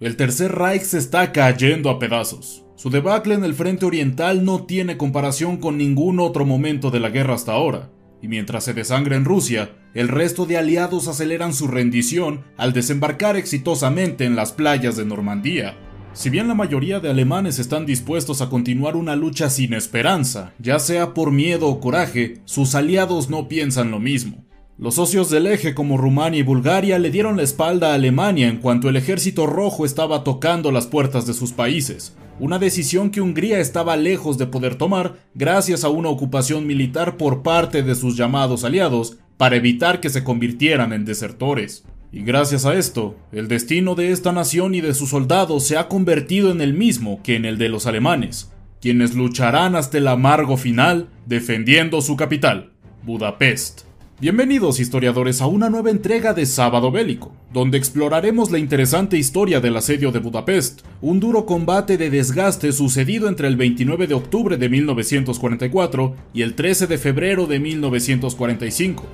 El Tercer Reich se está cayendo a pedazos. Su debacle en el frente oriental no tiene comparación con ningún otro momento de la guerra hasta ahora, y mientras se desangra en Rusia, el resto de aliados aceleran su rendición al desembarcar exitosamente en las playas de Normandía. Si bien la mayoría de alemanes están dispuestos a continuar una lucha sin esperanza, ya sea por miedo o coraje, sus aliados no piensan lo mismo. Los socios del eje como Rumania y Bulgaria le dieron la espalda a Alemania en cuanto el ejército rojo estaba tocando las puertas de sus países, una decisión que Hungría estaba lejos de poder tomar gracias a una ocupación militar por parte de sus llamados aliados para evitar que se convirtieran en desertores. Y gracias a esto, el destino de esta nación y de sus soldados se ha convertido en el mismo que en el de los alemanes, quienes lucharán hasta el amargo final defendiendo su capital, Budapest. Bienvenidos historiadores a una nueva entrega de Sábado Bélico, donde exploraremos la interesante historia del asedio de Budapest, un duro combate de desgaste sucedido entre el 29 de octubre de 1944 y el 13 de febrero de 1945.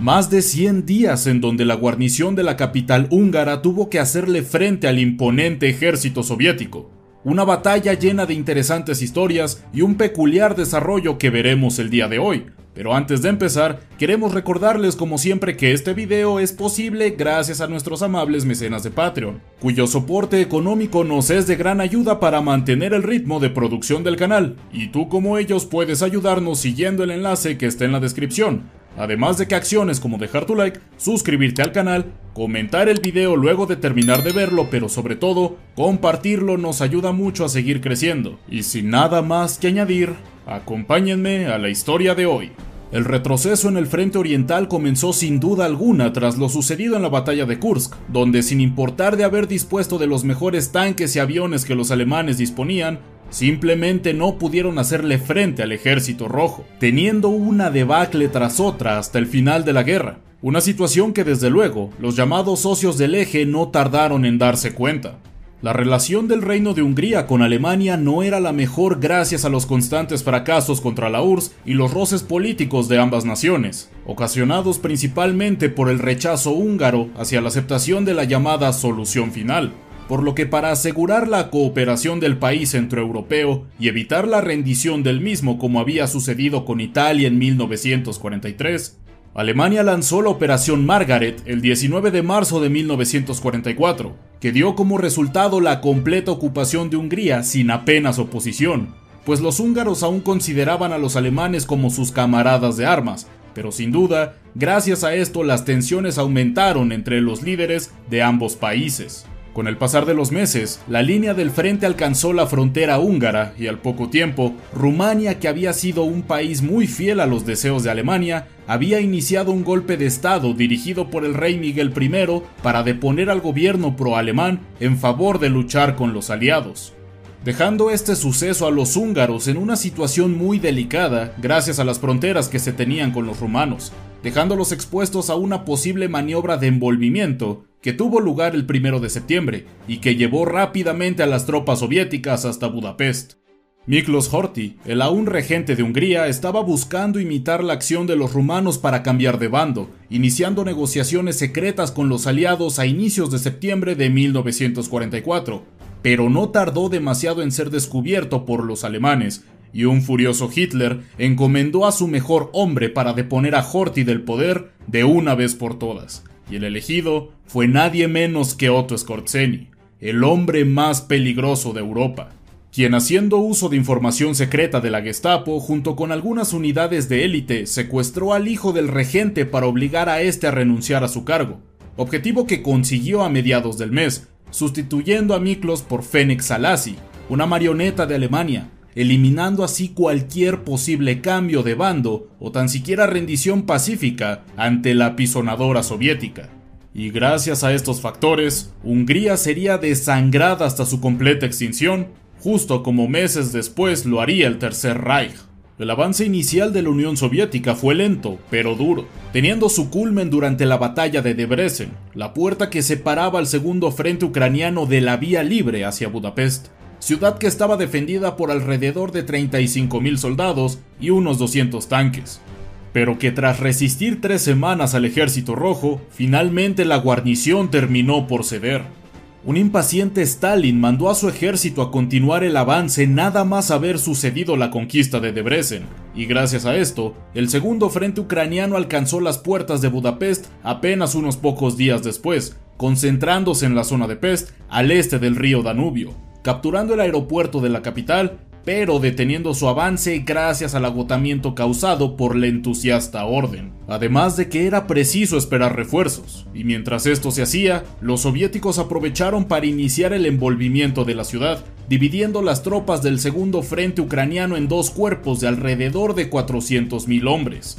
Más de 100 días en donde la guarnición de la capital húngara tuvo que hacerle frente al imponente ejército soviético. Una batalla llena de interesantes historias y un peculiar desarrollo que veremos el día de hoy, pero antes de empezar, queremos recordarles como siempre que este video es posible gracias a nuestros amables mecenas de Patreon, cuyo soporte económico nos es de gran ayuda para mantener el ritmo de producción del canal, y tú como ellos puedes ayudarnos siguiendo el enlace que está en la descripción. Además de que acciones como dejar tu like, suscribirte al canal, comentar el video luego de terminar de verlo, pero sobre todo, compartirlo nos ayuda mucho a seguir creciendo. Y sin nada más que añadir, acompáñenme a la historia de hoy. El retroceso en el frente oriental comenzó sin duda alguna tras lo sucedido en la batalla de Kursk, donde sin importar de haber dispuesto de los mejores tanques y aviones que los alemanes disponían, simplemente no pudieron hacerle frente al ejército rojo, teniendo una debacle tras otra hasta el final de la guerra. Una situación que desde luego los llamados socios del eje no tardaron en darse cuenta. La relación del Reino de Hungría con Alemania no era la mejor gracias a los constantes fracasos contra la URSS y los roces políticos de ambas naciones, ocasionados principalmente por el rechazo húngaro hacia la aceptación de la llamada solución final, por lo que para asegurar la cooperación del país centroeuropeo y evitar la rendición del mismo como había sucedido con Italia en 1943, Alemania lanzó la Operación Margaret el 19 de marzo de 1944, que dio como resultado la completa ocupación de Hungría sin apenas oposición, pues los húngaros aún consideraban a los alemanes como sus camaradas de armas, pero sin duda, gracias a esto las tensiones aumentaron entre los líderes de ambos países. Con el pasar de los meses, la línea del frente alcanzó la frontera húngara y al poco tiempo, Rumania, que había sido un país muy fiel a los deseos de Alemania, había iniciado un golpe de Estado dirigido por el rey Miguel I para deponer al gobierno pro-alemán en favor de luchar con los aliados. Dejando este suceso a los húngaros en una situación muy delicada gracias a las fronteras que se tenían con los rumanos, dejándolos expuestos a una posible maniobra de envolvimiento que tuvo lugar el primero de septiembre y que llevó rápidamente a las tropas soviéticas hasta Budapest. Miklos Horthy, el aún regente de Hungría, estaba buscando imitar la acción de los rumanos para cambiar de bando, iniciando negociaciones secretas con los aliados a inicios de septiembre de 1944, pero no tardó demasiado en ser descubierto por los alemanes, y un furioso Hitler encomendó a su mejor hombre para deponer a Horthy del poder de una vez por todas y el elegido fue nadie menos que Otto Skorzeny, el hombre más peligroso de Europa, quien haciendo uso de información secreta de la Gestapo junto con algunas unidades de élite secuestró al hijo del regente para obligar a este a renunciar a su cargo, objetivo que consiguió a mediados del mes, sustituyendo a Miklos por Fénix Salasi, una marioneta de Alemania, eliminando así cualquier posible cambio de bando o tan siquiera rendición pacífica ante la apisonadora soviética. Y gracias a estos factores, Hungría sería desangrada hasta su completa extinción, justo como meses después lo haría el Tercer Reich. El avance inicial de la Unión Soviética fue lento, pero duro, teniendo su culmen durante la batalla de Debrecen, la puerta que separaba al segundo frente ucraniano de la vía libre hacia Budapest, ciudad que estaba defendida por alrededor de 35.000 soldados y unos 200 tanques, pero que tras resistir tres semanas al ejército rojo, finalmente la guarnición terminó por ceder. Un impaciente Stalin mandó a su ejército a continuar el avance nada más haber sucedido la conquista de Debrecen, y gracias a esto, el segundo frente ucraniano alcanzó las puertas de Budapest apenas unos pocos días después, concentrándose en la zona de Pest, al este del río Danubio, capturando el aeropuerto de la capital pero deteniendo su avance gracias al agotamiento causado por la entusiasta orden. Además de que era preciso esperar refuerzos, y mientras esto se hacía, los soviéticos aprovecharon para iniciar el envolvimiento de la ciudad, dividiendo las tropas del segundo frente ucraniano en dos cuerpos de alrededor de 400.000 hombres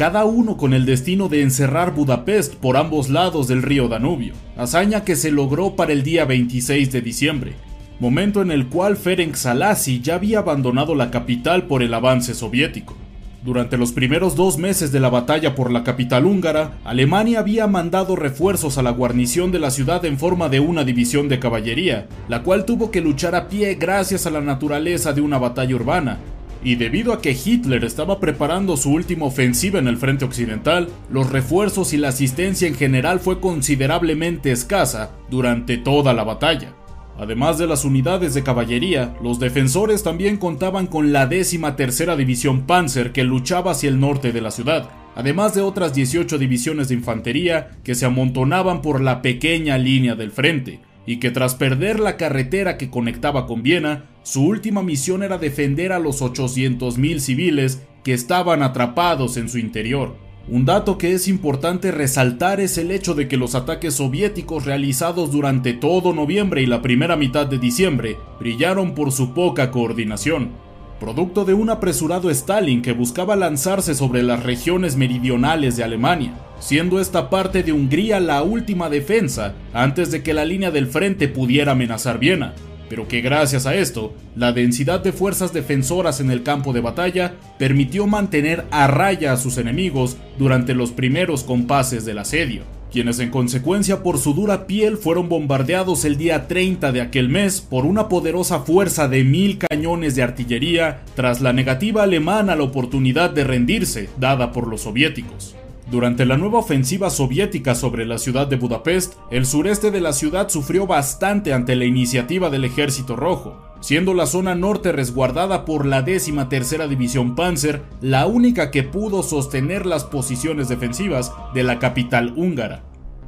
cada uno con el destino de encerrar Budapest por ambos lados del río Danubio, hazaña que se logró para el día 26 de diciembre, momento en el cual Ferenc Salasi ya había abandonado la capital por el avance soviético. Durante los primeros dos meses de la batalla por la capital húngara, Alemania había mandado refuerzos a la guarnición de la ciudad en forma de una división de caballería, la cual tuvo que luchar a pie gracias a la naturaleza de una batalla urbana, y debido a que Hitler estaba preparando su última ofensiva en el frente occidental, los refuerzos y la asistencia en general fue considerablemente escasa durante toda la batalla. Además de las unidades de caballería, los defensores también contaban con la décima tercera división Panzer que luchaba hacia el norte de la ciudad, además de otras 18 divisiones de infantería que se amontonaban por la pequeña línea del frente, y que tras perder la carretera que conectaba con Viena, su última misión era defender a los 800.000 civiles que estaban atrapados en su interior. Un dato que es importante resaltar es el hecho de que los ataques soviéticos realizados durante todo noviembre y la primera mitad de diciembre brillaron por su poca coordinación, producto de un apresurado Stalin que buscaba lanzarse sobre las regiones meridionales de Alemania, siendo esta parte de Hungría la última defensa antes de que la línea del frente pudiera amenazar Viena, pero que gracias a esto, la densidad de fuerzas defensoras en el campo de batalla permitió mantener a raya a sus enemigos durante los primeros compases del asedio, quienes en consecuencia por su dura piel fueron bombardeados el día 30 de aquel mes por una poderosa fuerza de mil cañones de artillería tras la negativa alemana a la oportunidad de rendirse dada por los soviéticos. Durante la nueva ofensiva soviética sobre la ciudad de Budapest, el sureste de la ciudad sufrió bastante ante la iniciativa del Ejército Rojo, siendo la zona norte resguardada por la décima tercera división Panzer la única que pudo sostener las posiciones defensivas de la capital húngara.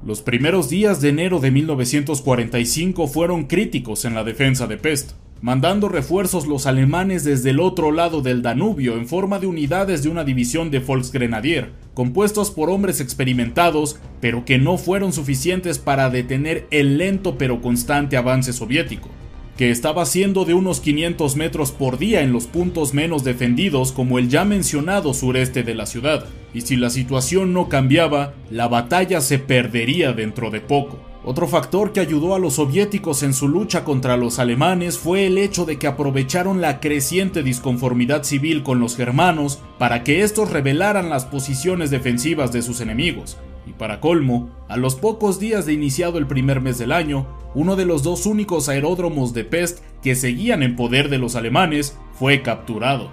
Los primeros días de enero de 1945 fueron críticos en la defensa de Pest mandando refuerzos los alemanes desde el otro lado del Danubio en forma de unidades de una división de Volksgrenadier, compuestos por hombres experimentados, pero que no fueron suficientes para detener el lento pero constante avance soviético, que estaba siendo de unos 500 metros por día en los puntos menos defendidos como el ya mencionado sureste de la ciudad, y si la situación no cambiaba, la batalla se perdería dentro de poco. Otro factor que ayudó a los soviéticos en su lucha contra los alemanes fue el hecho de que aprovecharon la creciente disconformidad civil con los germanos para que estos revelaran las posiciones defensivas de sus enemigos. Y para colmo, a los pocos días de iniciado el primer mes del año, uno de los dos únicos aeródromos de Pest que seguían en poder de los alemanes fue capturado,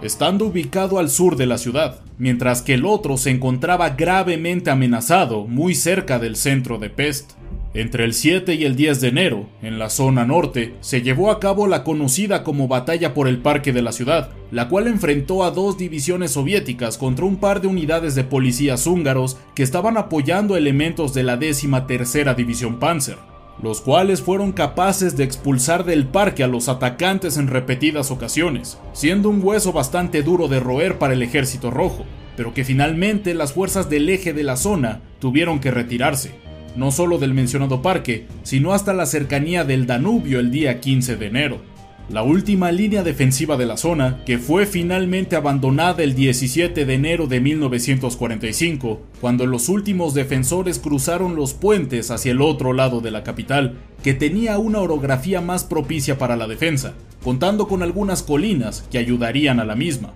estando ubicado al sur de la ciudad, mientras que el otro se encontraba gravemente amenazado muy cerca del centro de Pest. Entre el 7 y el 10 de enero, en la zona norte, se llevó a cabo la conocida como Batalla por el Parque de la Ciudad, la cual enfrentó a dos divisiones soviéticas contra un par de unidades de policías húngaros que estaban apoyando elementos de la décima tercera división Panzer, los cuales fueron capaces de expulsar del parque a los atacantes en repetidas ocasiones, siendo un hueso bastante duro de roer para el ejército rojo, pero que finalmente las fuerzas del eje de la zona tuvieron que retirarse no solo del mencionado parque, sino hasta la cercanía del Danubio el día 15 de enero. La última línea defensiva de la zona, que fue finalmente abandonada el 17 de enero de 1945, cuando los últimos defensores cruzaron los puentes hacia el otro lado de la capital, que tenía una orografía más propicia para la defensa, contando con algunas colinas que ayudarían a la misma.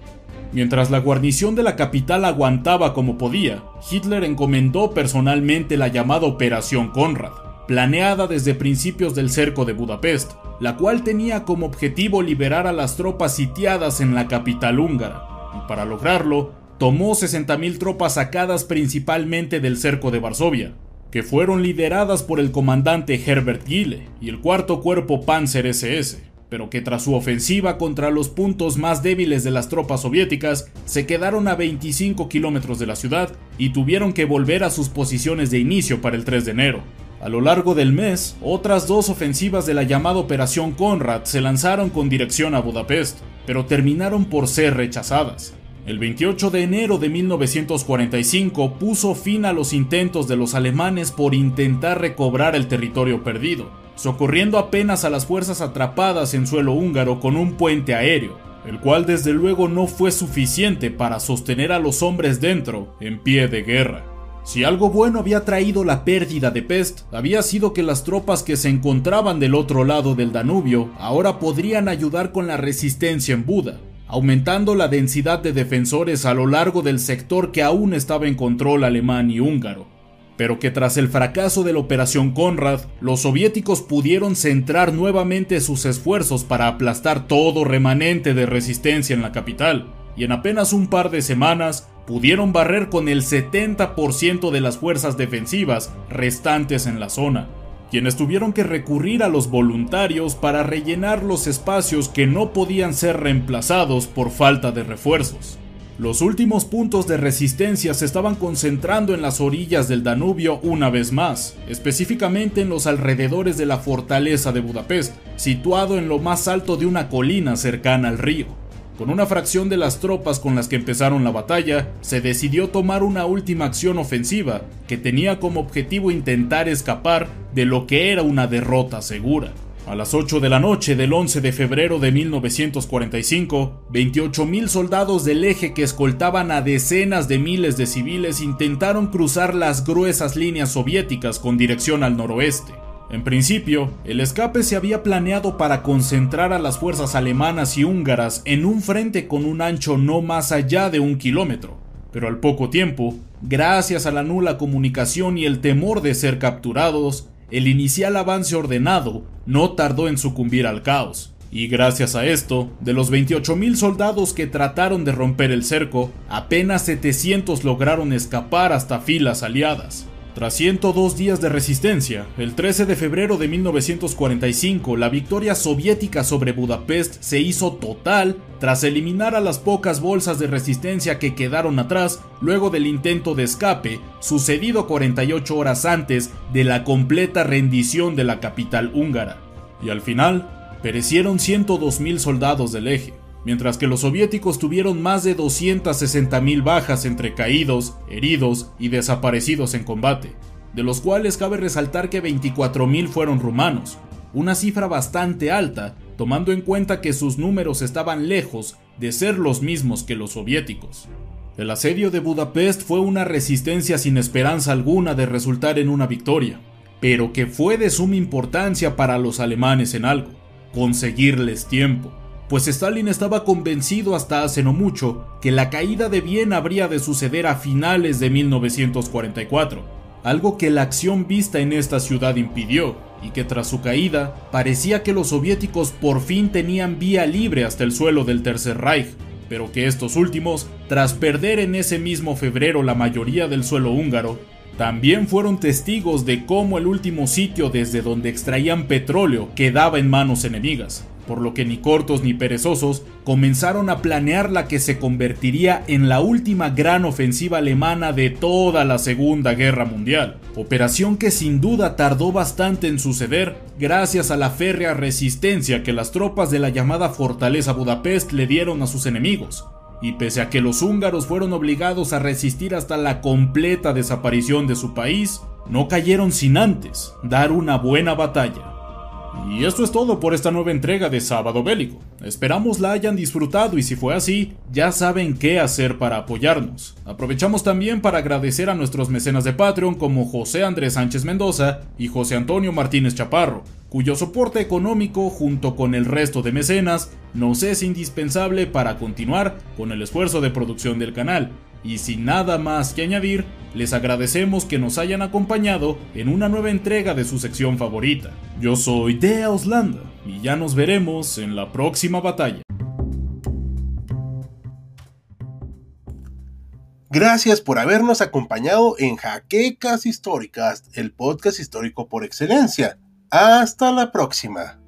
Mientras la guarnición de la capital aguantaba como podía, Hitler encomendó personalmente la llamada Operación Conrad, planeada desde principios del cerco de Budapest, la cual tenía como objetivo liberar a las tropas sitiadas en la capital húngara, y para lograrlo, tomó 60.000 tropas sacadas principalmente del cerco de Varsovia, que fueron lideradas por el comandante Herbert Gille y el cuarto cuerpo Panzer SS pero que tras su ofensiva contra los puntos más débiles de las tropas soviéticas, se quedaron a 25 kilómetros de la ciudad y tuvieron que volver a sus posiciones de inicio para el 3 de enero. A lo largo del mes, otras dos ofensivas de la llamada Operación Conrad se lanzaron con dirección a Budapest, pero terminaron por ser rechazadas. El 28 de enero de 1945 puso fin a los intentos de los alemanes por intentar recobrar el territorio perdido, socorriendo apenas a las fuerzas atrapadas en suelo húngaro con un puente aéreo, el cual desde luego no fue suficiente para sostener a los hombres dentro en pie de guerra. Si algo bueno había traído la pérdida de Pest, había sido que las tropas que se encontraban del otro lado del Danubio ahora podrían ayudar con la resistencia en Buda, aumentando la densidad de defensores a lo largo del sector que aún estaba en control alemán y húngaro pero que tras el fracaso de la Operación Conrad, los soviéticos pudieron centrar nuevamente sus esfuerzos para aplastar todo remanente de resistencia en la capital, y en apenas un par de semanas pudieron barrer con el 70% de las fuerzas defensivas restantes en la zona, quienes tuvieron que recurrir a los voluntarios para rellenar los espacios que no podían ser reemplazados por falta de refuerzos. Los últimos puntos de resistencia se estaban concentrando en las orillas del Danubio una vez más, específicamente en los alrededores de la fortaleza de Budapest, situado en lo más alto de una colina cercana al río. Con una fracción de las tropas con las que empezaron la batalla, se decidió tomar una última acción ofensiva que tenía como objetivo intentar escapar de lo que era una derrota segura. A las 8 de la noche del 11 de febrero de 1945, 28.000 soldados del eje que escoltaban a decenas de miles de civiles intentaron cruzar las gruesas líneas soviéticas con dirección al noroeste. En principio, el escape se había planeado para concentrar a las fuerzas alemanas y húngaras en un frente con un ancho no más allá de un kilómetro, pero al poco tiempo, gracias a la nula comunicación y el temor de ser capturados, el inicial avance ordenado no tardó en sucumbir al caos, y gracias a esto, de los 28.000 soldados que trataron de romper el cerco, apenas 700 lograron escapar hasta filas aliadas. Tras 102 días de resistencia, el 13 de febrero de 1945 la victoria soviética sobre Budapest se hizo total tras eliminar a las pocas bolsas de resistencia que quedaron atrás luego del intento de escape sucedido 48 horas antes de la completa rendición de la capital húngara. Y al final, perecieron 102.000 soldados del eje mientras que los soviéticos tuvieron más de 260.000 bajas entre caídos, heridos y desaparecidos en combate, de los cuales cabe resaltar que 24.000 fueron rumanos, una cifra bastante alta, tomando en cuenta que sus números estaban lejos de ser los mismos que los soviéticos. El asedio de Budapest fue una resistencia sin esperanza alguna de resultar en una victoria, pero que fue de suma importancia para los alemanes en algo, conseguirles tiempo pues Stalin estaba convencido hasta hace no mucho que la caída de Viena habría de suceder a finales de 1944, algo que la acción vista en esta ciudad impidió, y que tras su caída parecía que los soviéticos por fin tenían vía libre hasta el suelo del Tercer Reich, pero que estos últimos, tras perder en ese mismo febrero la mayoría del suelo húngaro, también fueron testigos de cómo el último sitio desde donde extraían petróleo quedaba en manos enemigas, por lo que ni cortos ni perezosos comenzaron a planear la que se convertiría en la última gran ofensiva alemana de toda la Segunda Guerra Mundial, operación que sin duda tardó bastante en suceder gracias a la férrea resistencia que las tropas de la llamada Fortaleza Budapest le dieron a sus enemigos, y pese a que los húngaros fueron obligados a resistir hasta la completa desaparición de su país, no cayeron sin antes dar una buena batalla. Y esto es todo por esta nueva entrega de Sábado Bélico. Esperamos la hayan disfrutado y si fue así, ya saben qué hacer para apoyarnos. Aprovechamos también para agradecer a nuestros mecenas de Patreon como José Andrés Sánchez Mendoza y José Antonio Martínez Chaparro, cuyo soporte económico junto con el resto de mecenas nos es indispensable para continuar con el esfuerzo de producción del canal. Y sin nada más que añadir, les agradecemos que nos hayan acompañado en una nueva entrega de su sección favorita. Yo soy Dea Oslanda y ya nos veremos en la próxima batalla. Gracias por habernos acompañado en Jaquecas Históricas, el podcast histórico por excelencia. Hasta la próxima.